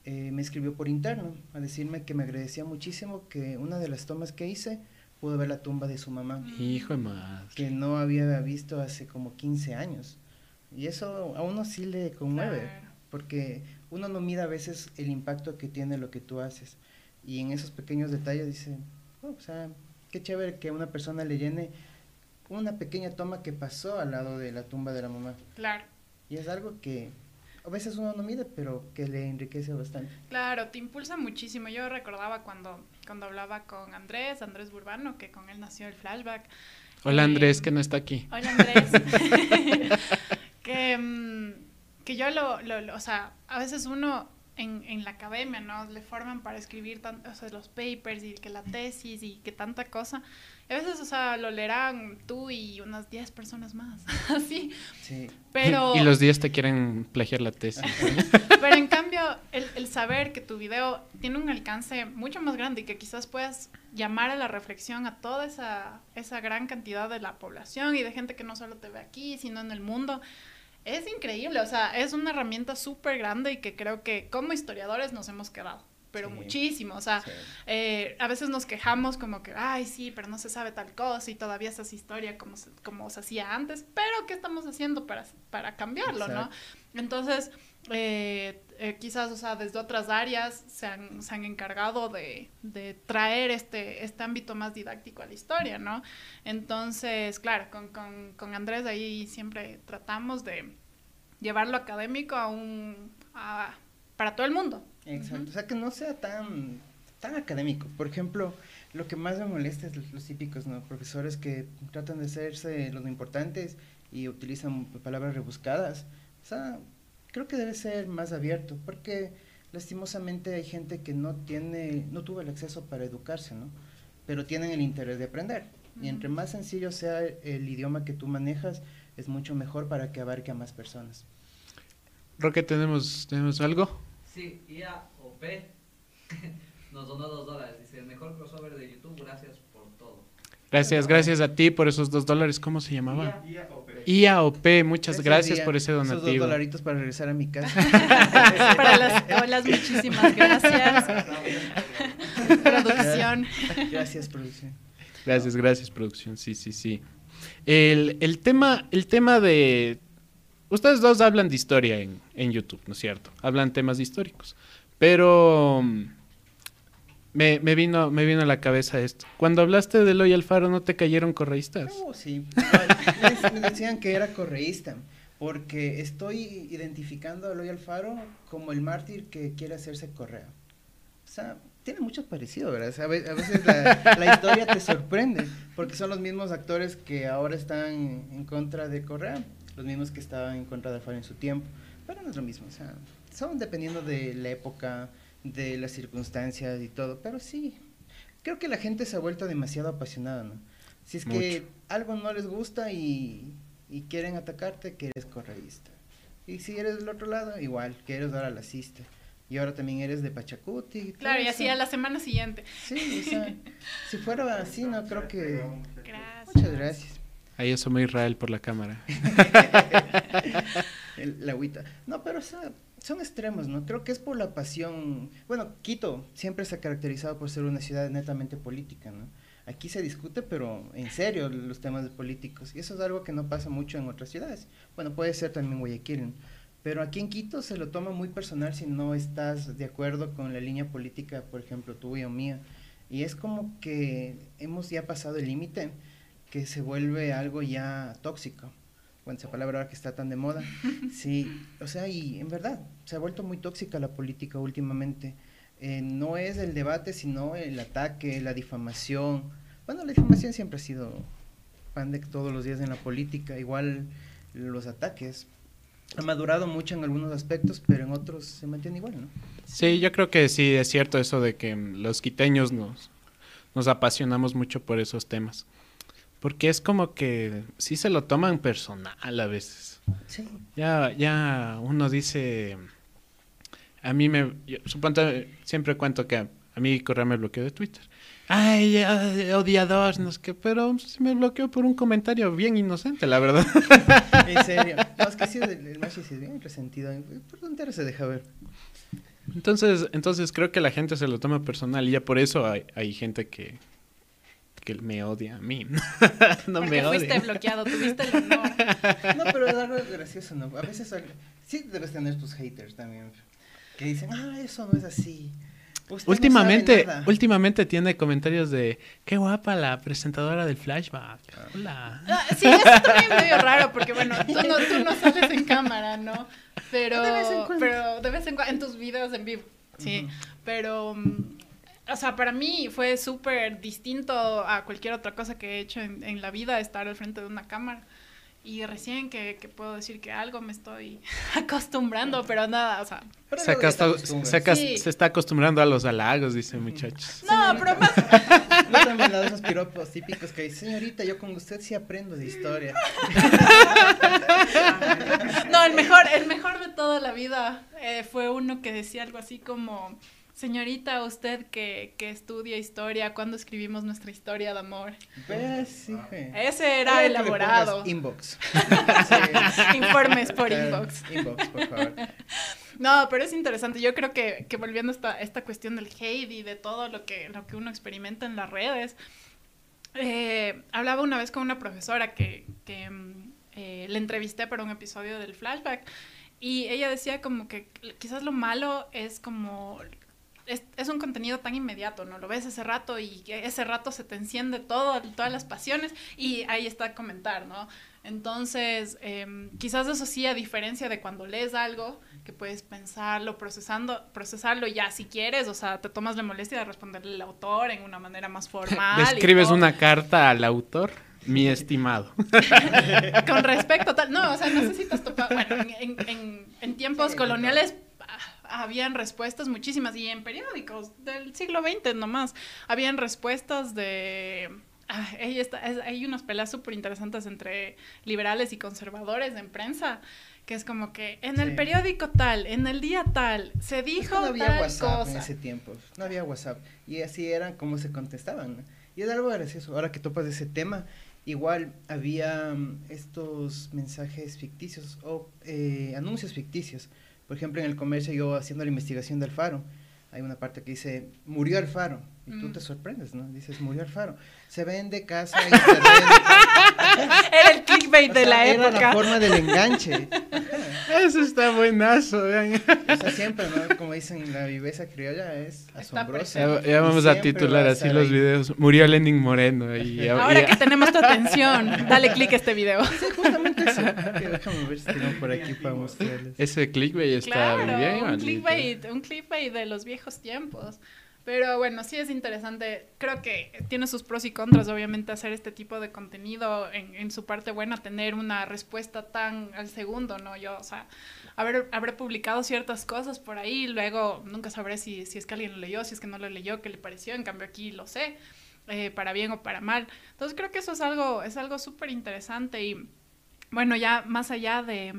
eh, me escribió por interno a decirme que me agradecía muchísimo que una de las tomas que hice pudo ver la tumba de su mamá. Hijo de madre. Que no había visto hace como 15 años. Y eso a uno sí le conmueve, porque uno no mira a veces el impacto que tiene lo que tú haces. Y en esos pequeños detalles dice, oh, o sea, qué chévere que una persona le llene una pequeña toma que pasó al lado de la tumba de la mamá. Claro. Y es algo que a veces uno no mide, pero que le enriquece bastante. Claro, te impulsa muchísimo. Yo recordaba cuando, cuando hablaba con Andrés, Andrés Burbano, que con él nació el flashback. Hola Andrés, Eh, que no está aquí. Hola Andrés. *laughs* *laughs* que, mm, que yo lo, lo, lo- o sea, a veces uno en, en la academia, ¿no? Le forman para escribir tan, o sea, los papers y que la tesis y que tanta cosa. A veces, o sea, lo leerán tú y unas 10 personas más, *laughs* así. Sí. Pero... Y los 10 te quieren plagiar la tesis. *laughs* Pero en cambio, el, el saber que tu video tiene un alcance mucho más grande y que quizás puedas llamar a la reflexión a toda esa, esa gran cantidad de la población y de gente que no solo te ve aquí, sino en el mundo, es increíble. O sea, es una herramienta súper grande y que creo que como historiadores nos hemos quedado, pero Sí. muchísimo. O sea, Sí. eh, a veces nos quejamos como que, ay, sí, pero no se sabe tal cosa y todavía se hace historia como se, como se hacía antes, pero ¿qué estamos haciendo para, para cambiarlo, no? Exacto. Entonces, eh, eh, quizás, o sea, desde otras áreas se han, se han encargado de, de traer este, este ámbito más didáctico a la historia, ¿no? Entonces, claro, con, con, con Andrés ahí siempre tratamos de llevarlo académico a un... a- para todo el mundo. Exacto, o sea que no sea tan, tan académico. Por ejemplo, lo que más me molesta es los, los típicos ¿no? profesores que tratan de hacerse los importantes y utilizan palabras rebuscadas. O sea, creo que debe ser más abierto, porque lastimosamente hay gente que no tiene, no tuvo el acceso para educarse, ¿no? Pero tienen el interés de aprender. Y entre más sencillo sea el idioma que tú manejas, es mucho mejor para que abarque a más personas. Roque, ¿tenemos, ¿tenemos algo? Sí, IAOP *laughs* nos donó dos dólares. Dice, el mejor crossover de YouTube, gracias por todo. Gracias, gracias a ti por esos dos dólares. ¿Cómo se llamaba? IAOP, muchas gracias Día, por ese Esos dos donativo. dolaritos para regresar a mi casa. *laughs* Para las olas, muchísimas gracias. *laughs* Producción. Gracias, producción. Gracias, gracias, producción. Sí, sí, sí. El, el tema, el tema de. Ustedes dos hablan de historia en, en YouTube, ¿no es cierto? Hablan temas históricos. Pero mm, me, me vino, me vino a la cabeza esto. Cuando hablaste de Eloy Alfaro, ¿no te cayeron correístas? Oh, sí. No, me, *laughs* decían que era correísta, porque estoy identificando a Eloy Alfaro como el mártir que quiere hacerse correa. O sea, tiene mucho parecido, ¿verdad? A veces la, la historia te sorprende, porque son los mismos actores que ahora están en contra de Correa, los mismos que estaban en contra de Alfaro en su tiempo, pero no es lo mismo, o sea, son dependiendo de la época, de las circunstancias y todo, pero sí, creo que la gente se ha vuelto demasiado apasionada, ¿no? Si es que algo no les gusta y, y quieren atacarte, que eres correísta. Y si eres del otro lado, igual, que eres ahora lacista. Y ahora también eres de Pachacuti. Claro, y así a la semana siguiente. Sí, o sea, si fuera *laughs* así, no creo que... Gracias. Muchas gracias. Ahí asoma Israel por la cámara. *laughs* La agüita. No, pero o sea, son extremos, ¿no? Creo que es por la pasión. Bueno, Quito siempre se ha caracterizado por ser una ciudad netamente política, ¿no? Aquí se discute, pero en serio, los temas políticos. Y eso es algo que no pasa mucho en otras ciudades. Bueno, puede ser también Guayaquil. Pero aquí en Quito se lo toma muy personal si no estás de acuerdo con la línea política, por ejemplo, tuya o mía. Y es como que hemos ya pasado el límite, que se vuelve algo ya tóxico. Bueno, esa palabra ahora que está tan de moda. *laughs* Sí, o sea, y en verdad, se ha vuelto muy tóxica la política últimamente. Eh, no es el debate, sino el ataque, la difamación. Bueno, la difamación siempre ha sido pan de todos los días en la política, igual los ataques. Ha madurado mucho en algunos aspectos, pero en otros se mantiene igual, ¿no? Sí, yo creo que sí es cierto eso de que los quiteños nos, nos apasionamos mucho por esos temas. Porque es como que sí se lo toman personal a veces. Sí. Ya, ya uno dice, a mí me, yo, suponte, siempre cuento que a, mí Correa me bloqueó de Twitter. Ay, odiador, no sé qué, pero se me bloqueó por un comentario bien inocente, la verdad. *laughs* En serio. No, es que sí, el, el sí es bien resentido. Por tonteras se deja ver. Entonces, entonces creo que la gente se lo toma personal y ya por eso hay, hay gente que, que me odia a mí. *laughs* no Porque me fuiste odia. bloqueado, tuviste el honor. No, pero es algo gracioso, ¿no? A veces sí debes tener tus haters también. Que dicen, ah, eso no es así. Usted no Últimamente, nada. últimamente tiene comentarios de qué guapa la presentadora del flashback. Hola. Ah, Sí, eso también es medio raro, porque bueno, tú no, tú no sales en cámara, ¿no? Pero De vez en cuando. pero de vez en cuando, en tus videos en vivo, sí. Pero, mm, o sea, para mí fue súper distinto a cualquier otra cosa que he hecho en, en la vida, estar al frente de una cámara. Y recién que, que puedo decir que algo me estoy *laughs* acostumbrando, pero nada, o sea, Se, se acas- Sí. se está acostumbrando a los halagos, dice muchachos. no, pero más, *laughs* No han mandado esos piropos típicos que dice, señorita, yo con usted sí aprendo de historia. *laughs* No, el mejor, el mejor de toda la vida eh, fue uno que decía algo así como, señorita, usted que, que estudia historia, ¿cuándo escribimos nuestra historia de amor? Pues, sí, güey. Ese era elaborado. Inbox. *laughs* Informes por inbox. Inbox, por favor. No, pero es interesante. Yo creo que, que volviendo a esta, esta cuestión del hate y de todo lo que, lo que uno experimenta en las redes, eh, hablaba una vez con una profesora que, que mm, eh, le entrevisté para un episodio del flashback y ella decía como que quizás lo malo es como... Es, es un contenido tan inmediato, ¿no? Lo ves ese rato y que ese rato se te enciende todo, todas las pasiones y ahí está a comentar, ¿no? Entonces, em, quizás eso sí, a diferencia de cuando lees algo, que puedes pensarlo, procesando, procesarlo ya si quieres, o sea, te tomas la molestia de responderle al autor en una manera más *laughs* formal. Le escribes una carta al autor, mi estimado. *laughs* Con respecto a tal, no, o sea, no sé si te has topado, bueno, en, en- en- en tiempos Sí, coloniales habían respuestas muchísimas y en periódicos del siglo XX nomás, habían respuestas de... ah, ahí está, es- hay unas peleas súper interesantes entre liberales y conservadores en prensa, que es como que en el periódico tal, en el día tal, se Es que dijo no había tal WhatsApp en cosa. ese tiempo. No había WhatsApp. Y así eran como se contestaban. Y es algo gracioso. Ahora que topas ese tema, igual había mm, estos mensajes ficticios o eh, anuncios ficticios. Por ejemplo, en el comercio, yo haciendo la investigación del faro, hay una parte que dice, murió Alfaro. Y tú Mm. te sorprendes, ¿no? Dices, murió Alfaro. Se vende casa, *laughs* internet. Era el clickbait O de la era época. la forma del enganche. *laughs* Eso está buenazo, vean. O sea, siempre, ¿no? Como dicen, la viveza criolla es asombrosa. Ya, ya Y vamos a titular así los videos. Murió Lenin Moreno. Y, *laughs* Ahora y- que tenemos tu atención, dale click a este video. Sí, justamente eso. Déjame ver si *laughs* tengo por aquí para mostrarles. ese clickbait está Claro, bien. un clickbait, un clickbait de los viejos tiempos. Pero bueno, sí es interesante. Creo que tiene sus pros y contras, obviamente, hacer este tipo de contenido en, en su parte buena, tener una respuesta tan al segundo, ¿no? Yo, o sea, haber, habré publicado ciertas cosas por ahí, luego nunca sabré si, si es que alguien lo leyó, si es que no lo leyó, qué le pareció, en cambio aquí lo sé, eh, para bien o para mal. Entonces creo que eso es algo, es algo súper interesante y bueno, ya más allá de,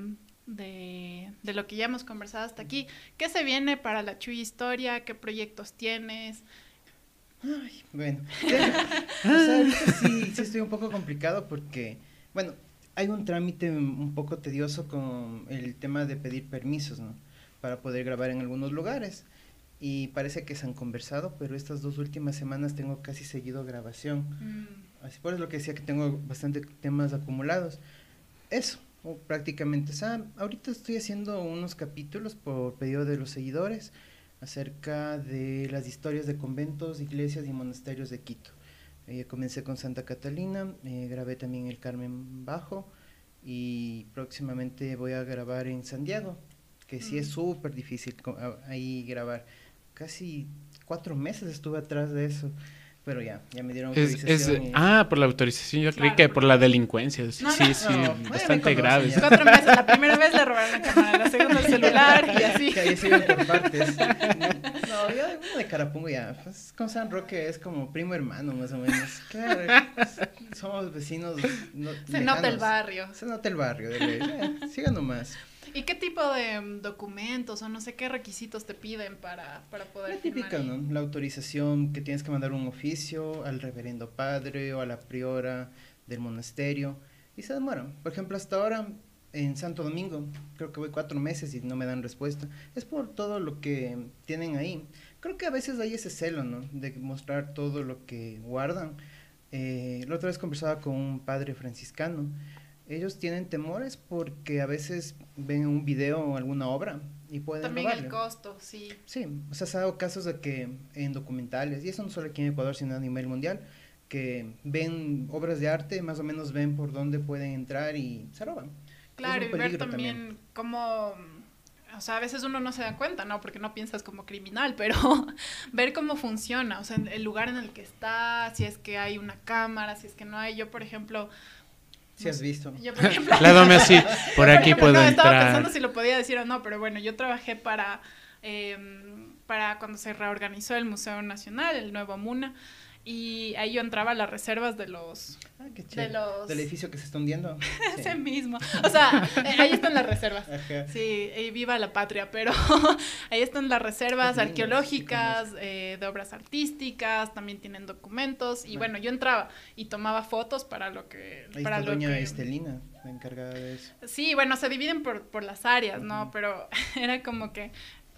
de, de lo que ya hemos conversado hasta aquí, ¿qué se viene para la Chuy Historia? ¿Qué proyectos tienes? Ay, bueno. *laughs* *laughs* O sea, ahorita sí, sí estoy un poco complicado porque, bueno, hay un trámite un poco tedioso con el tema de pedir permisos, ¿no? Para poder grabar en algunos lugares. Y parece que se han conversado, pero estas dos últimas semanas tengo casi seguido grabación. Mm, Así por eso lo que decía que tengo bastante temas acumulados. Eso, o prácticamente. O sea, ahorita estoy haciendo unos capítulos por pedido de los seguidores acerca de las historias de conventos, iglesias y monasterios de Quito. Eh, comencé con Santa Catalina, eh, grabé también el Carmen Bajo y próximamente voy a grabar en San Diego, que sí es Mm. súper difícil ahí grabar. Casi cuatro meses estuve atrás de eso, pero ya, ya me dieron Es, autorización. es- y- ah, por la autorización. Yo creí Claro, que por la delincuencia. Sí, No, sí, no. sí, No, me bastante grave. ya. Cuatro meses, la primera vez le robaron la cámara, la segunda el celular y así. Que ahí se por partes. *laughs* No, yo uno de Carapungo ya. Pues, con San Roque es como primo hermano, más o menos. Claro, pues, somos vecinos. no- Se nota el barrio. Se nota el barrio, de ley. Ya, Sigan nomás. ¿Y qué tipo de mm, documentos o no sé qué requisitos te piden para, para poder La típica, filmar ahí? ¿no? La autorización que tienes que mandar un oficio al reverendo padre o a la priora del monasterio. Y se demoran. Por ejemplo, hasta ahora en Santo Domingo, creo que voy cuatro meses y no me dan respuesta. Es por todo lo que tienen ahí. Creo que a veces hay ese celo, ¿no? De mostrar todo lo que guardan. Eh, la otra vez conversaba con un padre franciscano. Ellos tienen temores porque a veces ven un video o alguna obra y pueden También robarle. el costo, sí. Sí, o sea, se ha dado casos de que en documentales, y eso no solo aquí en Ecuador, sino a nivel mundial, que ven obras de arte, más o menos ven por dónde pueden entrar y se roban. Claro, y ver peligro también, cómo, o sea, a veces uno no se da cuenta, ¿no? Porque no piensas como criminal, *laughs* pero ver cómo funciona, o sea, el lugar en el que está, si es que hay una cámara, si es que no hay. Yo, por ejemplo, Si has visto. yo, por ejemplo, La así, *laughs* por aquí ejemplo, puedo no, Estaba entrar. pensando si lo podía decir o no, pero bueno, yo trabajé para, eh, para cuando se reorganizó el Museo Nacional, el nuevo MUNA, y ahí yo entraba a las reservas de los... Ah, qué chévere. los- Del edificio que se está hundiendo. *laughs* Sí. Ese mismo. O sea, eh, ahí están las reservas. Ajá. Sí, y viva la patria, pero *laughs* ahí están las reservas lindo, arqueológicas, eh, de obras artísticas, también tienen documentos, y bueno, yo entraba y tomaba fotos para lo que... Ahí para está lo doña que... Estelina, la encargada de eso. Sí, bueno, se dividen por, por las áreas, ¿no? Pero *laughs* era como que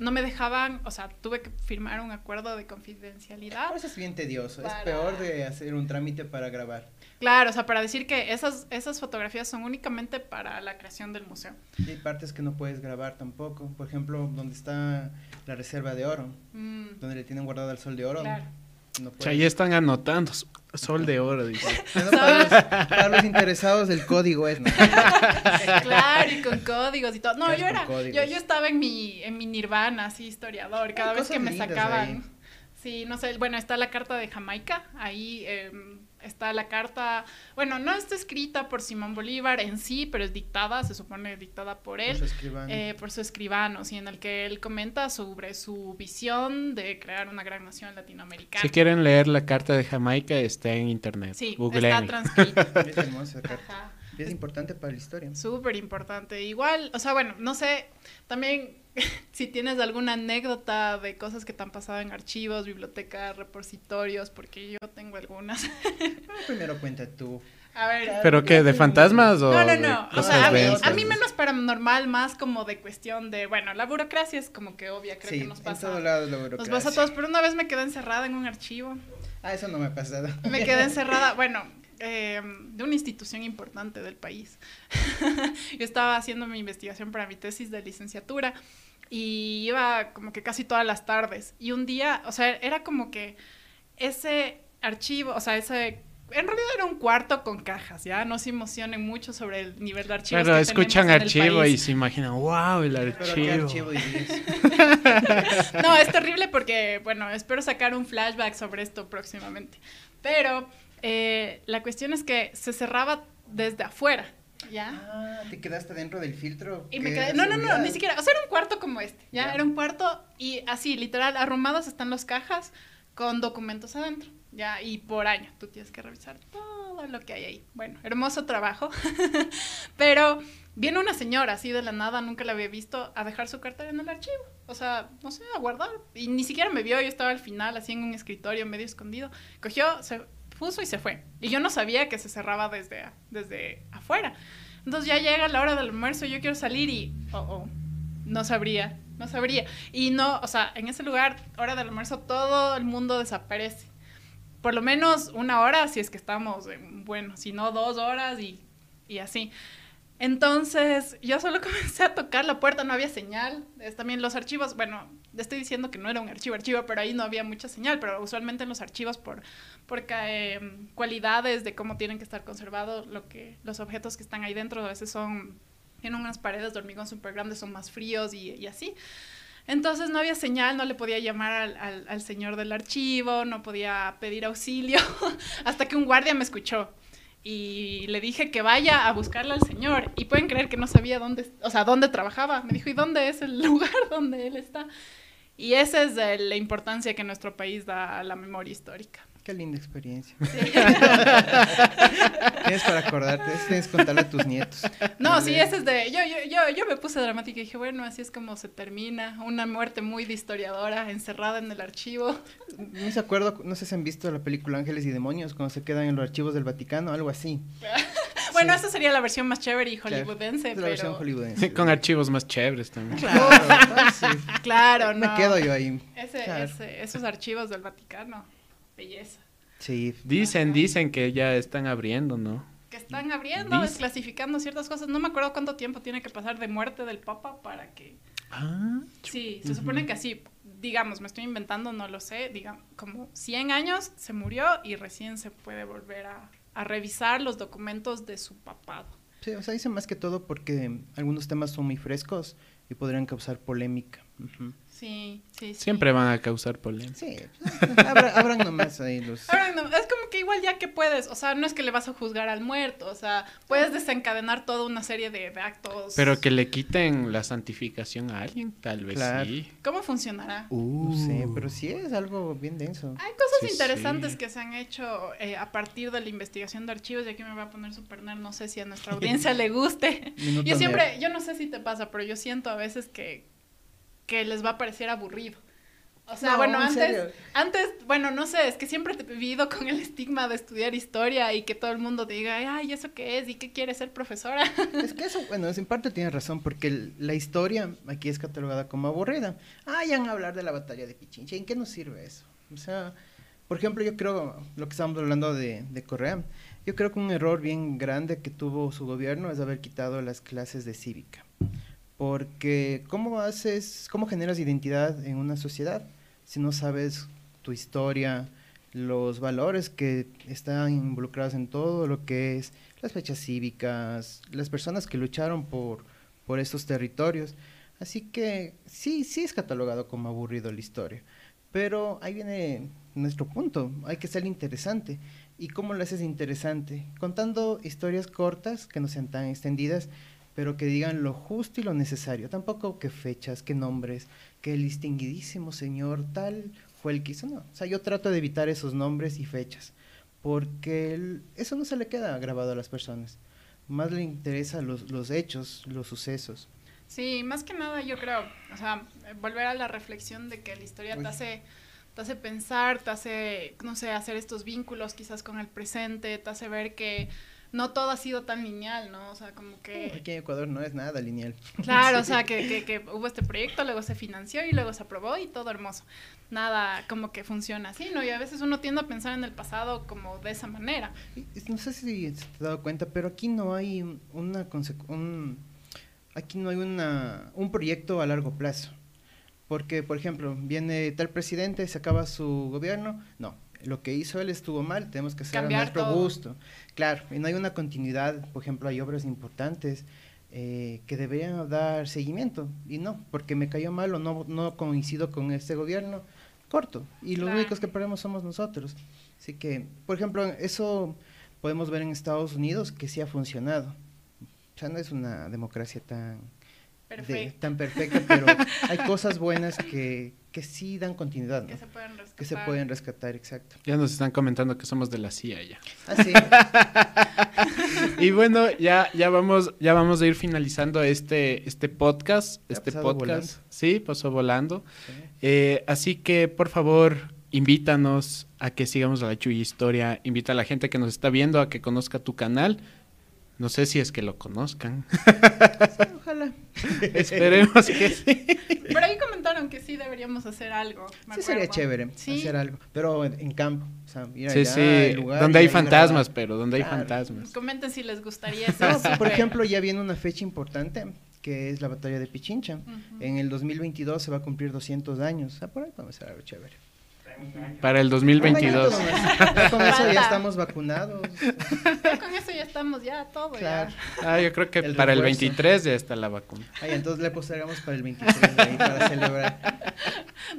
no me dejaban, o sea, tuve que firmar un acuerdo de confidencialidad. Por eso es bien tedioso, Para- es peor de hacer un trámite para grabar. Claro, o sea, para decir que esas, esas fotografías son únicamente para la creación del museo. Y hay partes que no puedes grabar tampoco. Por ejemplo, donde está la reserva de oro, Mm, donde le tienen guardado el sol de oro. claro. No O sea, ahí están anotando. Sol de oro, dice. *laughs* Bueno, para, los, para los interesados, el código es, ¿no? *laughs* Claro, y con códigos y todo. No, yo era, yo, yo estaba en mi, en mi nirvana, así, historiador. Cada Hay vez que me sacaban. ahí. Sí, no sé, bueno, está la carta de Jamaica, ahí em, está la carta, bueno, no está escrita por Simón Bolívar en sí, pero es dictada, se supone dictada por Por él. su escribano. eh, por su escribano, sí, en el que él comenta sobre su visión de crear una gran nación latinoamericana. Si quieren leer la carta de Jamaica, está en internet. Sí, está Googleen. *laughs* Es importante para la historia. Súper importante. Igual, o sea, bueno, no sé, también *laughs* si tienes alguna anécdota de cosas que te han pasado en archivos, bibliotecas, repositorios, porque yo tengo algunas. Pero *laughs* primero cuenta tú. A ver. ¿Pero qué? ¿De fantasmas o No, no, no. O sea, a mí, a mí menos paranormal, más como de cuestión de, bueno, la burocracia es como que obvia, creo sí, que nos en pasa. todo lado la Nos burocracia. pasa a todos, pero una vez me quedé encerrada en un archivo. Ah, eso no me ha pasado. Me quedé *laughs* encerrada, bueno, eh, de una institución importante del país. *laughs* Yo estaba haciendo mi investigación para mi tesis de licenciatura y iba como que casi todas las tardes. Y un día, o sea, era como que ese archivo, o sea, ese... En realidad era un cuarto con cajas, ¿ya? No se emocionen mucho sobre el nivel de archivos Claro, que escuchan tenemos en el archivo y se imaginan, wow, el Pero qué archivo. *laughs* No, es terrible porque, bueno, espero sacar un flashback sobre esto próximamente. Pero eh, la cuestión es que se cerraba desde afuera, ¿ya? Ah, te quedaste dentro del filtro. Y me quedé, ¿De no, no, no, ni siquiera, o sea, era un cuarto como este, ¿ya? Ya. Era un cuarto y así, literal, arrumados están las cajas con documentos adentro, ¿ya? Y por año, tú tienes que revisar todo lo que hay ahí. Bueno, hermoso trabajo, *laughs* pero viene una señora así de la nada, nunca la había visto, a dejar su cartera en el archivo, o sea, no sé, a guardar, y ni siquiera me vio, yo estaba al final, así en un escritorio medio escondido, cogió, se puso y se fue, y yo no sabía que se cerraba desde, desde afuera. Entonces ya llega la hora del almuerzo, yo quiero salir y, oh, oh, no sabría, no sabría. Y no, o sea, en ese lugar, hora del almuerzo, todo el mundo desaparece. Por lo menos una hora, si es que estamos, en- bueno, si no dos horas y, y así. Entonces, yo solo *laughs* comencé a tocar la puerta, no había señal. Es también los archivos, bueno, estoy diciendo que no era un archivo archivo, pero ahí no había mucha señal, pero usualmente en los archivos por, por em, cualidades de cómo tienen que estar conservados lo que, los objetos que están ahí dentro a veces son, tienen unas paredes de hormigón súper grandes, son más fríos y, así. Entonces no había señal, no le podía llamar al señor del archivo, no podía pedir auxilio, *laughs* hasta que un guardia me escuchó y le dije que vaya a buscarle al señor y pueden creer que no sabía dónde, o sea, dónde trabajaba. Me dijo, ¿y dónde es el *laughs* lugar donde él está? Y esa es la importancia que nuestro país da a la memoria histórica. Qué linda experiencia. Sí. Tienes para acordarte, tienes que contarle a tus nietos. No, sí, ese es de... Yo, yo, yo, yo me puse dramática y dije, bueno, así es como se termina. Una muerte muy de historiadora, encerrada en el archivo. No se acuerdo, no sé si han visto la película Ángeles y Demonios, cuando se quedan en los archivos del Vaticano, algo así. *laughs* Bueno, Sí. esa sería la versión más chévere y Claro, hollywoodense, es la versión pero... hollywoodense. Con archivos más chéveres también. Claro, sí. Claro, no. Me quedo yo ahí. Ese, Claro. ese- esos archivos del Vaticano, belleza. Sí. Dicen, dicen que ya están abriendo, ¿no? Que están abriendo, Dice- desclasificando ciertas cosas. No me acuerdo cuánto tiempo tiene que pasar de muerte del Papa para que... Ah, Sí, se supone que así, digamos, me estoy inventando, no lo sé, digamos, como 100 años se murió y recién se puede volver a, a revisar los documentos de su papado. Sí, o sea, dice más que todo porque algunos temas son muy frescos y podrían causar polémica. Ujú. Sí, sí, sí. siempre van a causar polémica. Sí, pues, abra- abran nomás ahí los... *laughs* Ahora, no, es como que igual ya que puedes, o sea, no es que le vas a juzgar al muerto, o sea, puedes desencadenar toda una serie de, de actos. Pero que le quiten la santificación a alguien, tal vez Claro. sí. ¿Cómo funcionará? No sé, Uh. pero sí es algo bien denso. Hay cosas Sí, interesantes sí. que se han hecho eh, a partir de la investigación de archivos, y aquí me voy a poner super nerd, no sé si a nuestra audiencia *laughs* le guste. Minuto Yo siempre, nerd. yo no sé si te pasa, pero yo siento a veces que, que les va a parecer aburrido. O sea, No, bueno, en antes, antes, bueno, no sé, es que siempre te he vivido con el estigma de estudiar historia y que todo el mundo te diga, ay, ¿eso qué es? ¿Y qué quieres ser profesora? Es que eso, bueno, es- en parte tiene razón, porque el- la historia aquí es catalogada como aburrida. Ah, ya van a hablar de la batalla de Pichincha. ¿En qué nos sirve eso? O sea, por ejemplo, yo creo, lo que estábamos hablando de, de Correa, yo creo que un error bien grande que tuvo su gobierno es haber quitado las clases de cívica. Porque, ¿cómo haces, cómo generas identidad en una sociedad si no sabes tu historia, los valores que están involucrados en todo lo que es las fechas cívicas, las personas que lucharon por, por estos territorios. Así que sí, sí es catalogado como aburrido la historia. Pero ahí viene nuestro punto, hay que ser interesante. ¿Y cómo lo haces interesante? Contando historias cortas, que no sean tan extendidas, pero que digan lo justo y lo necesario. Tampoco que fechas, que nombres, que el distinguidísimo señor tal fue el que hizo. No, o sea, yo trato de evitar esos nombres y fechas, porque el- eso no se le queda grabado a las personas. Más le interesa los, los hechos, los sucesos. Sí, más que nada yo creo, o sea, volver a la reflexión de que la historia te hace, te hace pensar, te hace, no sé, hacer estos vínculos quizás con el presente, te hace ver que no todo ha sido tan lineal, ¿no? O sea, como que... Aquí en Ecuador no es nada lineal. Claro, *laughs* o sea, que, que, que hubo este proyecto, luego se financió y luego se aprobó y todo hermoso. Nada como que funciona así, ¿no? Y a veces uno tiende a pensar en el pasado como de esa manera. No sé si te has dado cuenta, pero aquí no hay un- una un, aquí no hay una un proyecto a largo plazo. Porque, por ejemplo, viene tal presidente, se acaba su gobierno, no, lo que hizo él estuvo mal, tenemos que nuestro todo. gusto. Claro, y no hay una continuidad, por ejemplo, hay obras importantes eh, que deberían dar seguimiento, y no, porque me cayó mal o no, no coincido con este gobierno, corto, y los Claro. únicos que perdemos somos nosotros. Así que, por ejemplo, eso podemos ver en Estados Unidos que sí ha funcionado. O sea, no es una democracia tan, de- tan perfecta, pero hay cosas buenas que, que sí dan continuidad, ¿no? Que se pueden rescatar. Que se pueden rescatar, exacto. Ya nos están comentando que somos de la CIA ya. Así, *laughs* Y bueno, ya, ya vamos, ya vamos a ir finalizando este, este podcast. Ya Este podcast. Sí, pasó volando. Eh, así que, por favor, invítanos a que sigamos a la Chuy Historia. Invita a la gente que nos está viendo a que conozca tu canal. No sé si es que lo conozcan. ojalá. *laughs* Esperemos que sí. Pero ahí comentaron que sí deberíamos hacer algo. me Sí sería chévere Sí. hacer algo, pero en, en campo, o sea, ir Sí, allá, sí. lugar Donde hay fantasmas, grabar. pero donde hay Claro. fantasmas. Comenten si les gustaría eso. No, por súper. ejemplo, ya viene una fecha importante, que es la batalla de Pichincha. Ujú. En el 2022 se va a cumplir 200 años. O sea, por ahí podemos hacer algo chévere. Para el 2022. Un añito nomás. Ya Con eso ya estamos vacunados. Ya con eso ya estamos, ya todo. Claro. Ya. Ah, yo creo que El para el refuerzo. 23 ya está la vacuna. Ay, entonces le postergamos para el 23 de ahí para celebrar. *laughs*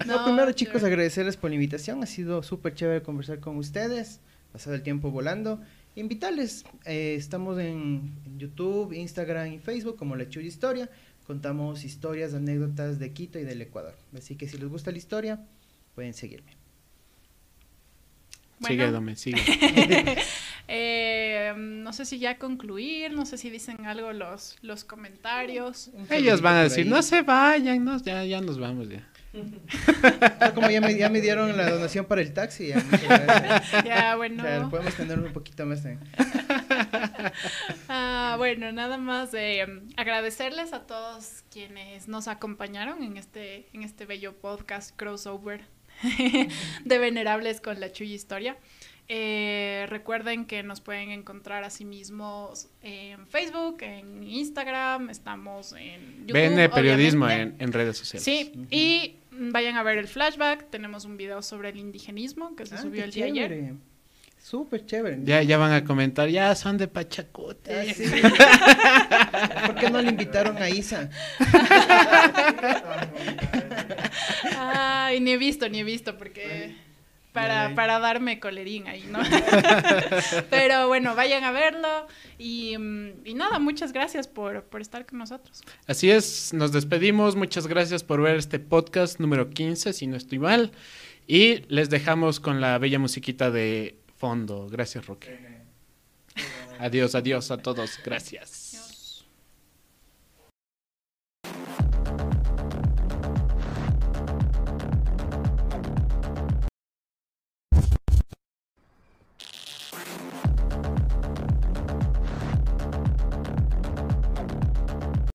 No, No, primero chicos, agradecerles por la invitación. Ha sido súper chévere conversar con ustedes. Pasado el tiempo volando. Invitarles, eh, estamos en, en YouTube, Instagram y Facebook como La Chuya Historia. Contamos historias, anécdotas de Quito y del Ecuador. Así que si les gusta la historia, pueden seguirme. Sigue. Dome, sigue. *laughs* Eh, no sé si ya concluir, no sé si dicen algo los, los comentarios. Ellos van a decir, no se vayan, no, ya, ya nos vamos ya. Ah, Como ya me, ya me dieron la donación para el taxi, ya. Ya, bueno. Podemos tener un poquito más de... *laughs* Ah, bueno, nada más eh, agradecerles a todos quienes nos acompañaron en este, en este bello podcast crossover *laughs* de Venerables con la Chuy Historia. Eh, recuerden que nos pueden encontrar a sí mismos en Facebook, en Instagram, estamos en YouTube. BN Periodismo en, en redes sociales. Sí, y vayan a ver el flashback. Tenemos un video sobre el indigenismo que se Ah, subió el día ayer. Súper chévere. Ya, ya van a comentar, ya son de Pachacote. Ah, sí. *laughs* ¿Por qué no le invitaron a Isa? Ay, ni he visto, ni he visto, porque para, para darme colerín ahí, ¿no? *laughs* Pero bueno, vayan a verlo y, mm, y nada, muchas gracias por, por estar con nosotros. Así es, nos despedimos. Muchas gracias por ver este podcast número 15, si no estoy mal. Y les dejamos con la bella musiquita de fondo. Gracias, Roque. Adiós, adiós a todos. Gracias.